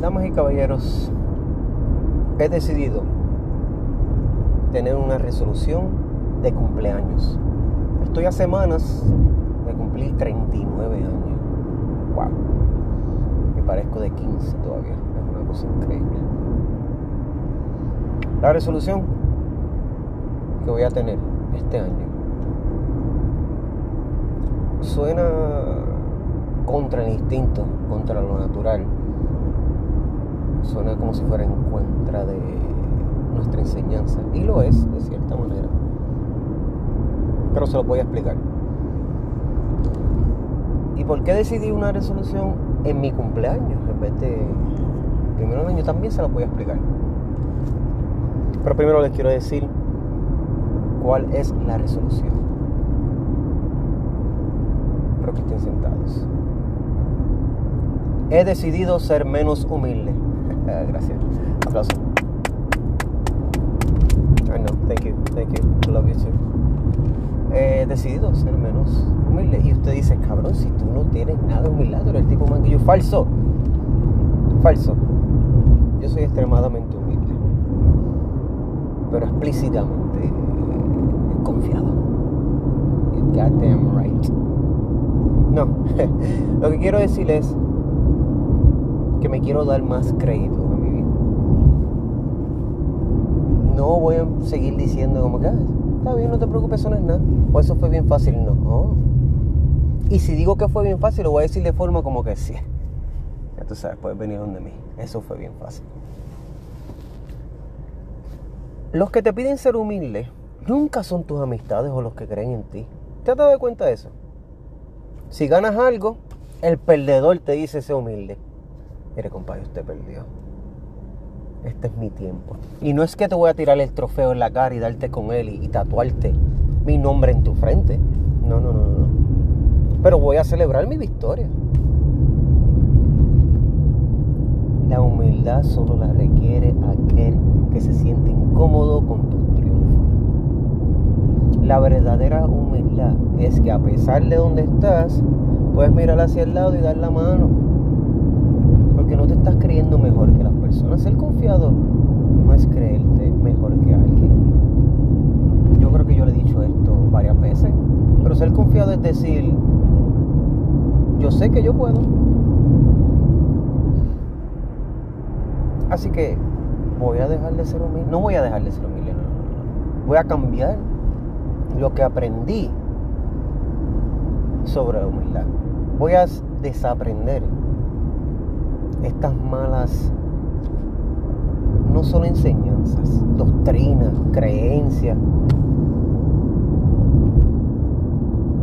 damas y caballeros, he decidido tener una resolución de cumpleaños. Estoy a semanas de cumplir 39 años. Wow. Me parezco de 15 todavía. Es una cosa increíble. La resolución que voy a tener este año suena contra el instinto, contra lo natural. Suena como si fuera en contra de nuestra enseñanza. Y lo es, de cierta manera. Pero se lo voy a explicar. ¿Y por qué decidí una resolución en mi cumpleaños en vez de primero año? También se lo voy a explicar. Pero primero les quiero decir cuál es la resolución. Espero que estén sentados. He decidido ser menos humilde. Gracias. Aplauso. I know. Thank you. Thank you. Love you too. He decidido ser menos humilde. Y usted dice, cabrón, si tú no tienes nada de humildad, tú eres el tipo más que yo. Falso. Falso. Yo soy extremadamente humilde. Pero explícitamente confiado. You're goddamn right. No. Lo que quiero decir es que me quiero dar más crédito en mi vida. No voy a seguir diciendo como que, "Ah, está bien, no te preocupes, eso no es nada. O eso fue bien fácil, no. Y si digo que fue bien fácil, lo voy a decir de forma como que sí. Ya tú sabes, puedes venir donde mí. Eso fue bien fácil. Los que te piden ser humilde nunca son tus amistades o los que creen en ti. ¿Te has dado cuenta de eso? Si ganas algo, el perdedor te dice ser humilde. Mire, compadre, usted perdió. Este es mi tiempo. Y no es que te voy a tirar el trofeo en la cara y darte con él y, tatuarte mi nombre en tu frente. No, no, no, no. Pero voy a celebrar mi victoria. La humildad solo la requiere aquel que se siente incómodo con tus triunfos. La verdadera humildad es que a pesar de donde estás, puedes mirar hacia el lado y dar la mano. Estás creyendo mejor que las personas. Ser confiado no es creerte mejor que alguien. Yo creo que yo le he dicho esto varias veces. Pero ser confiado es decir, yo sé que yo puedo. Así que voy a dejar de ser humilde. No voy a dejar de ser humilde, no. Voy a cambiar lo que aprendí sobre la humildad. Voy a desaprender estas malas, no solo enseñanzas, doctrinas, creencias,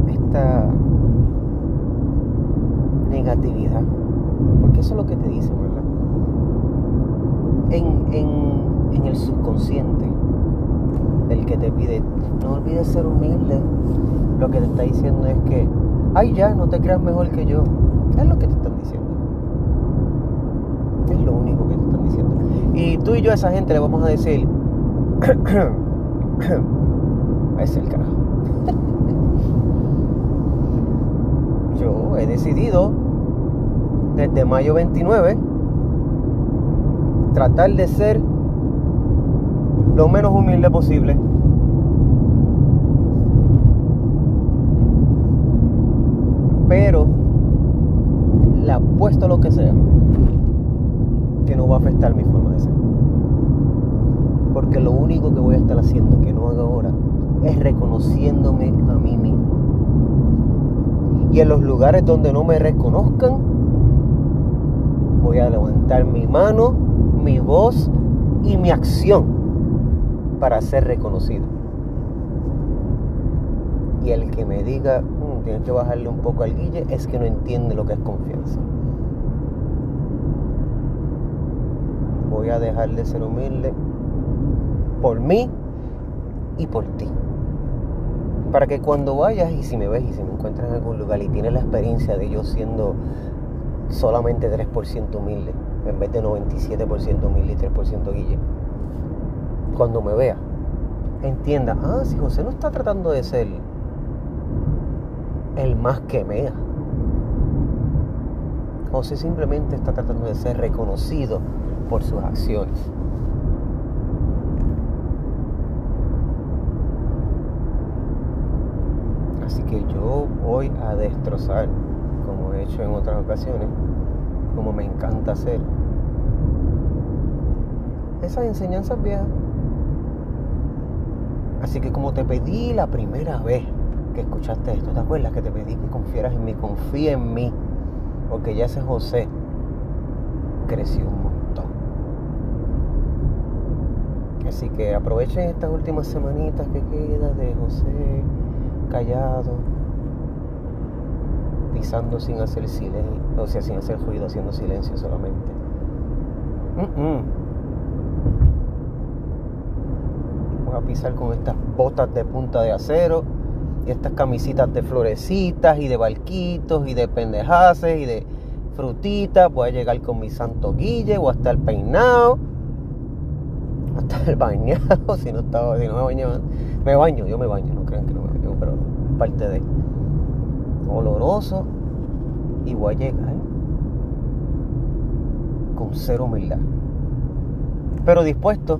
esta negatividad. Porque eso es lo que te dicen, ¿verdad? En, en, en el subconsciente del que te pide, no olvides ser humilde, lo que te está diciendo es que, ay ya, no te creas mejor que yo. Es lo que te están diciendo. Lo único que te están diciendo. Y tú y yo a esa gente le vamos a decir, es el carajo. yo he decidido desde mayo 29 tratar de ser lo menos humilde posible. Pero le apuesto lo que sea que no va a afectar mi forma de ser. Porque lo único que voy a estar haciendo que no haga ahora es reconociéndome a mí mismo. Y en los lugares donde no me reconozcan, voy a levantar mi mano, mi voz y mi acción para ser reconocido. Y el que me diga, "Mm, tienes que bajarle un poco al guille, es que no entiende lo que es confianza. Voy a dejar de ser humilde por mí y por ti. Para que cuando vayas y si me ves y si me encuentras en algún lugar y tienes la experiencia de yo siendo solamente 3% humilde, en vez de 97% humilde y 3% guille, cuando me vea, entienda, ah, si José no está tratando de ser el más que mea, José simplemente está tratando de ser reconocido por sus acciones. Así que yo voy a destrozar, como he hecho en otras ocasiones, como me encanta hacer, esas enseñanzas viejas. Así que como te pedí la primera vez que escuchaste esto, ¿te acuerdas que te pedí que confiaras en mí? Confía en mí, porque ya ese José creció un montón. Así que aprovechen estas últimas semanitas que queda de José callado, pisando sin hacer silencio, o sea, sin hacer ruido, haciendo silencio solamente. Voy a pisar con estas botas de punta de acero y estas camisitas de florecitas y de barquitos y de pendejaces y de frutitas. Voy a llegar con mi santo guille, voy a estar peinado, estar bañado. Si no, estaba, si no me baño, me baño, yo me baño, no crean que no me baño, pero parte de oloroso y voy a llegar con cero humildad. Pero dispuesto.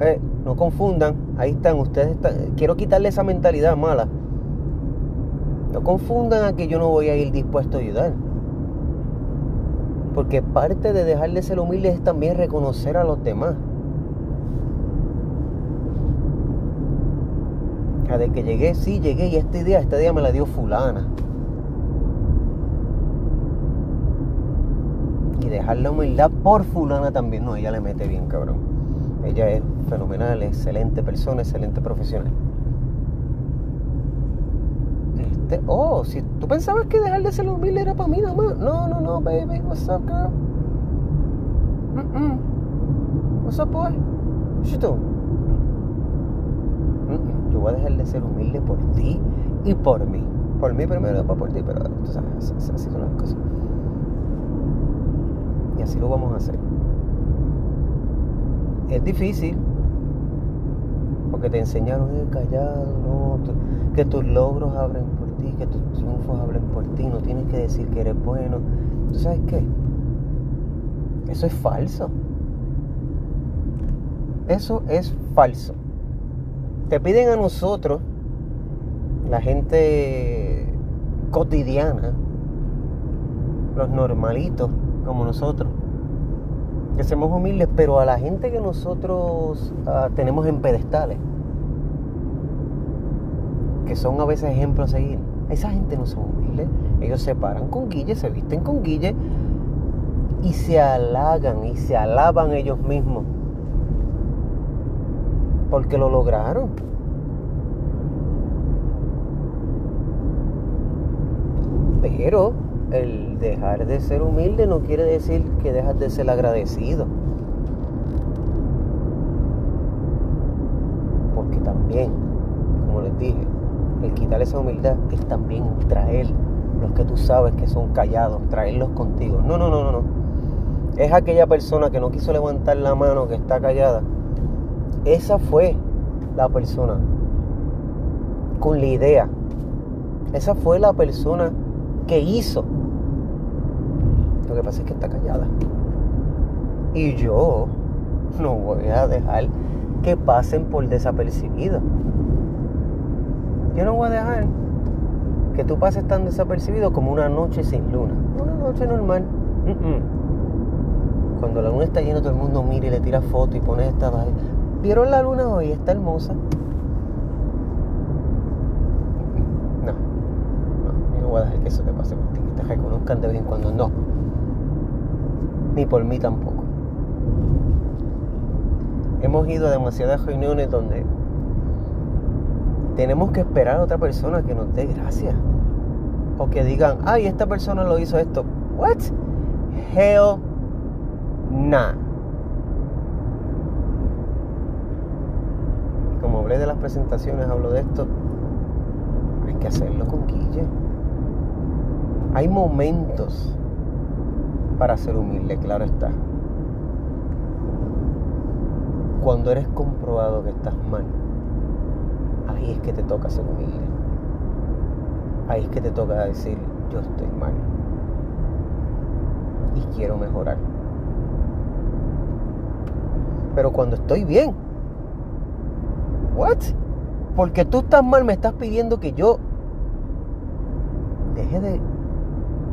Eh, no confundan, ahí están, ustedes quiero quitarle esa mentalidad mala. No confundan a que yo no voy a ir dispuesto a ayudar. Porque parte de dejar de ser humilde es también reconocer a los demás. A de que llegué, sí, llegué y esta idea, esta idea me la dio fulana. Y dejar la humildad por fulana también, no, ella le mete bien, cabrón. Ella es fenomenal, excelente persona, excelente profesional. Oh, si tú pensabas que dejar de ser humilde era para mí nada más. No, no, no, baby, what's up, girl? Mm -mm. What's up, boy? Yo voy a dejar de ser humilde por ti y por mí. Por mí primero, después por ti, pero tú sabes, así son las cosas. Y así lo vamos a hacer. Es difícil, porque te enseñaron ir callado, no, que tus logros abren por ti, que tus triunfos abren por ti, no tienes que decir que eres bueno. ¿Tú sabes qué? Eso es falso. Eso es falso. Te piden a nosotros, la gente cotidiana, los normalitos como nosotros, que seamos humildes, pero a la gente que nosotros uh, tenemos en pedestales, que son a veces ejemplos a seguir, esa gente no son humildes. Ellos se paran con guille, se visten con guille y se halagan y se alaban ellos mismos porque lo lograron. Pero el dejar de ser humilde no quiere decir que dejas de ser agradecido. Porque también, como les dije, el quitar esa humildad es también traer los que tú sabes que son callados, traerlos contigo. No, no, no, no, no. Es aquella persona que no quiso levantar la mano, que está callada. Esa fue la persona con la idea. Esa fue la persona que hizo lo que pasa es que está callada. Y yo no voy a dejar que pasen por desapercibido. Yo no voy a dejar que tú pases tan desapercibido como una noche sin luna. Una noche normal. Cuando la luna está llena, todo el mundo mira y le tira foto y pone esta. ¿Vieron la luna hoy? Está hermosa. No, no, yo no voy que eso te pase por ti, que te reconozcan de vez en cuando. No ni por mí tampoco. Hemos ido a demasiadas reuniones donde tenemos que esperar a otra persona que nos dé gracias. O que digan, ay, esta persona lo hizo esto. What? Hell nah. Como hablé de las presentaciones, hablo de esto. Hay que hacerlo con Guille. Hay momentos para ser humilde, claro está. Cuando eres comprobado que estás mal, ahí es que te toca ser humilde. Ahí es que te toca decir, yo estoy mal. quiero mejorar. Pero cuando estoy bien, ¿what? Porque tú estás mal, me estás pidiendo que yo deje de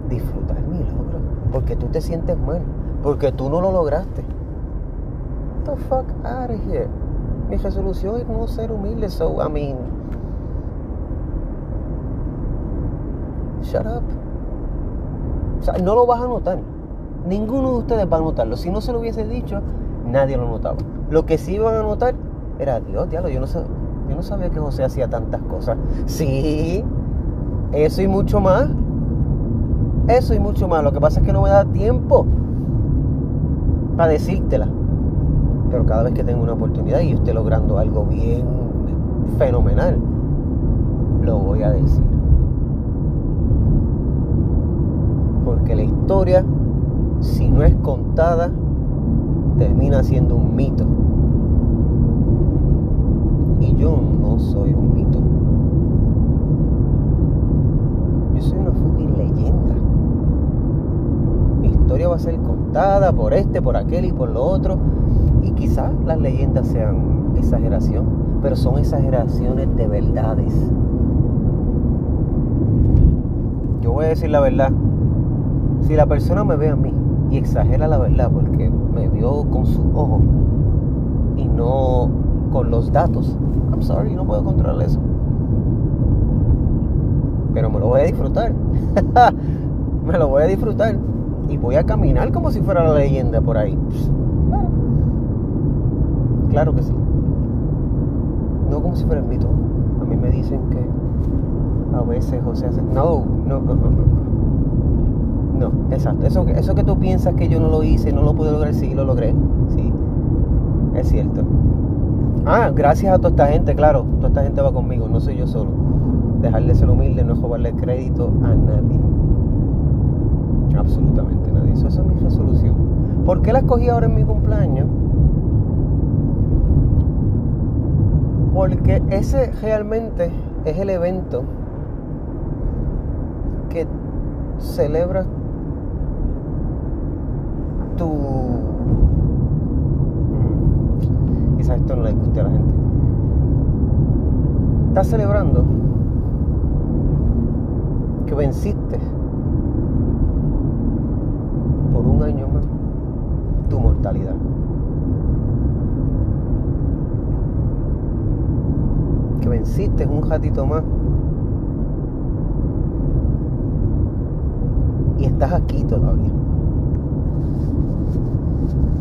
disfrutar mi logro. Porque tú te sientes mal. Porque tú no lo lograste. What the fuck out of here? Mi resolución es no ser humilde, so I mean. Shut up. O sea, no lo vas a notar. Ninguno de ustedes va a notarlo. Si no se lo hubiese dicho, nadie lo notaba. Lo que sí iban a notar era, Dios, diablo, yo no, sé, yo no sabía que José hacía tantas cosas. Sí, eso y mucho más. Eso y mucho más. Lo que pasa es que no me da tiempo para decírtela. Pero cada vez que tengo una oportunidad y yo logrando algo bien fenomenal, lo voy a decir. Porque la historia, si no es contada, termina siendo un mito. Y yo no soy un mito. Yo soy una fucking leyenda. Mi historia va a ser contada por este, por aquel y por lo otro. Y quizás las leyendas sean exageración, pero son exageraciones de verdades. Yo voy a decir la verdad. Si la persona me ve a mí y exagera la verdad porque me vio con su ojo y no con los datos, I'm sorry, no puedo controlar eso. Pero me lo voy a disfrutar. me lo voy a disfrutar. Y voy a caminar como si fuera la leyenda por ahí. Claro. Claro que sí. No como si fuera el mito. A mí me dicen que a veces José hace. No, no, no, no. No, exacto. Eso, eso que tú piensas que yo no lo hice, no lo pude lograr, sí, lo logré. Sí, es cierto. Ah, gracias a toda esta gente, claro. Toda esta gente va conmigo, no soy yo solo. Dejarle ser humilde, no robarle crédito a nadie. Absolutamente nadie. Eso, es mi resolución. ¿Por qué la escogí ahora en mi cumpleaños? Porque ese realmente es el evento que celebra tu... Mm, quizás esto no le guste a la gente. Estás celebrando que venciste un año más tu mortalidad. Que venciste un ratito más y estás aquí todavía.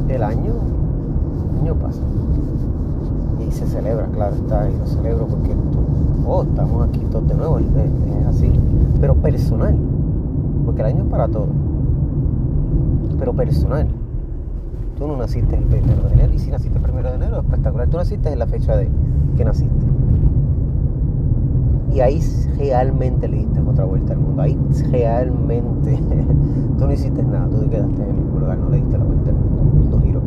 El año, año pasa. Y se celebra, claro, está, y lo celebro porque oh, estamos aquí todos de nuevo, es, es así. Pero personal, porque el año es para todo. Pero personal. Tú no naciste el primero de enero, y si naciste el primero de enero, espectacular. Tú naciste en la fecha de que naciste. Y ahí realmente le diste otra vuelta al mundo. Ahí realmente tú no hiciste nada, tú te quedaste en el mismo lugar, no le diste la vuelta al mundo, mundo giró.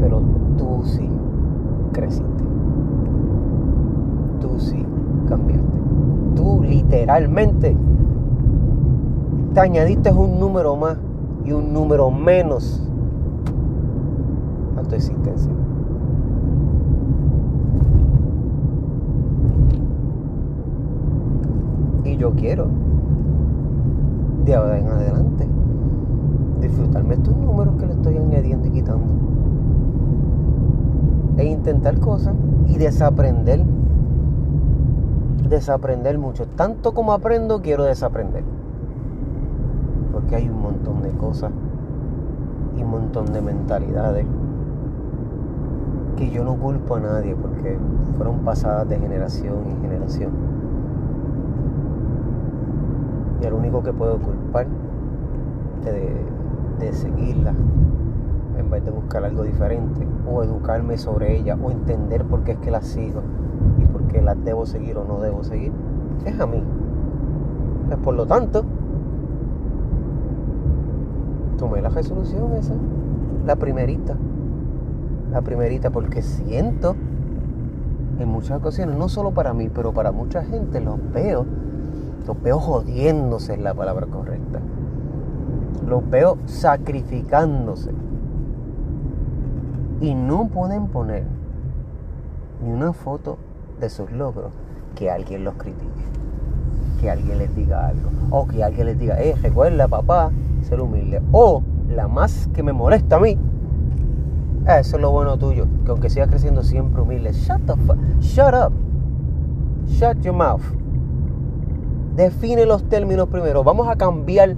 Pero tú sí creciste. Tú sí cambiaste. Tú literalmente te añadiste un número más y un número menos a tu existencia. Y yo quiero, de ahora en adelante, disfrutarme estos números que le estoy añadiendo y quitando. E intentar cosas y desaprender. Desaprender mucho. Tanto como aprendo, quiero desaprender. Porque hay un montón de cosas y un montón de mentalidades que yo no culpo a nadie porque fueron pasadas de generación en generación. Y el único que puedo culpar de, de seguirla en vez de buscar algo diferente o educarme sobre ella o entender por qué es que las sigo y por qué las debo seguir o no debo seguir, es a mí. Pues por lo tanto, tomé la resolución esa, la primerita, la primerita porque siento en muchas ocasiones, no solo para mí, pero para mucha gente, los veo, los veo jodiéndose es la palabra correcta. Los veo sacrificándose. Y no pueden poner ni una foto de sus logros que alguien los critique. Que alguien les diga algo. O que alguien les diga, eh, recuerda papá, ser humilde. O la más que me molesta a mí. Eso es lo bueno tuyo. Que aunque sigas creciendo siempre humilde. Shut the fuck. Shut up. Shut your mouth. Define los términos primero. Vamos a cambiar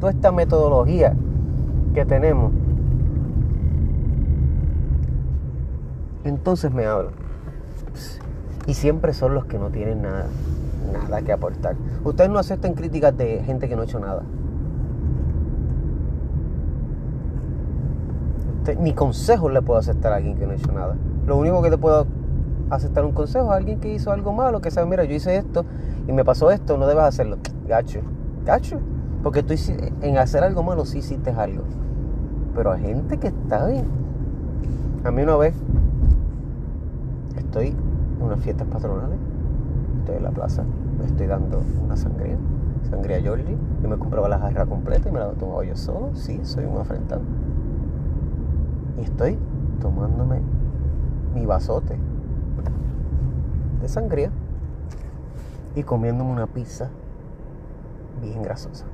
toda esta metodología que tenemos. Entonces me hablo Y siempre son los que no tienen nada, nada que aportar. Ustedes no aceptan críticas de gente que no ha hecho nada. ni consejos le puedo aceptar a alguien que no ha hecho nada. Lo único que te puedo aceptar un consejo a alguien que hizo algo malo, que sabe, mira, yo hice esto y me pasó esto, no debes hacerlo. Gacho, gacho. Porque tú en hacer algo malo sí hiciste algo. Pero hay gente que está bien. A mí una vez estoy en unas fiestas patronales, estoy en la plaza, me estoy dando una sangría, sangría Georgie. Yo me compraba la jarra completa y me la tomaba yo solo. Sí, soy un afrentado. Y estoy tomándome mi vasote de sangría y comiéndome una pizza bien grasosa.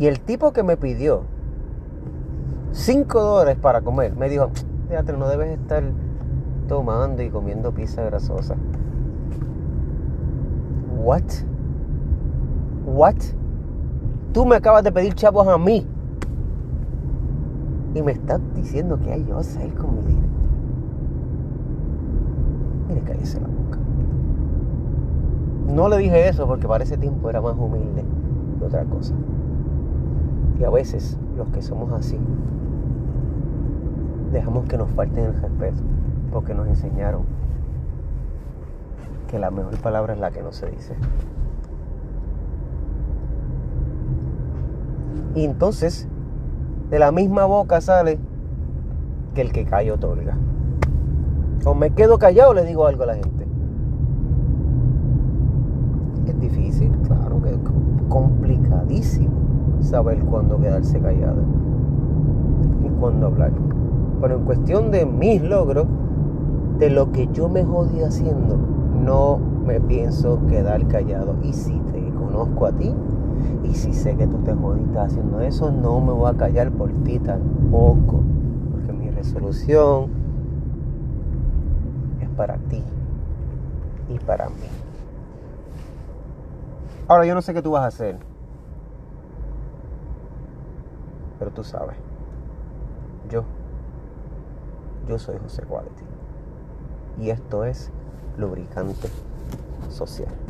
Y el tipo que me pidió 5 dólares para comer me dijo, fíjate, no debes estar tomando y comiendo pizza grasosa. What? What? Tú me acabas de pedir chavos a mí. Y me estás diciendo que hay yo a salir con mi dinero. Mire, cállese la boca. No le dije eso porque para ese tiempo era más humilde que otra cosa. Y a veces los que somos así dejamos que nos falten el respeto porque nos enseñaron que la mejor palabra es la que no se dice. Y entonces, de la misma boca sale que el que calla otorga. O me quedo callado le digo algo a la gente. Es difícil, claro que es complicadísimo saber cuándo quedarse callado y cuándo hablar. Pero en cuestión de mis logros, de lo que yo me jodí haciendo, no me pienso quedar callado. Y si te conozco a ti, y si sé que tú te jodiste haciendo eso, no me voy a callar por ti tampoco. Porque mi resolución es para ti y para mí. Ahora yo no sé qué tú vas a hacer. Pero tú sabes. Yo. Yo soy José Quality y esto es lubricante social.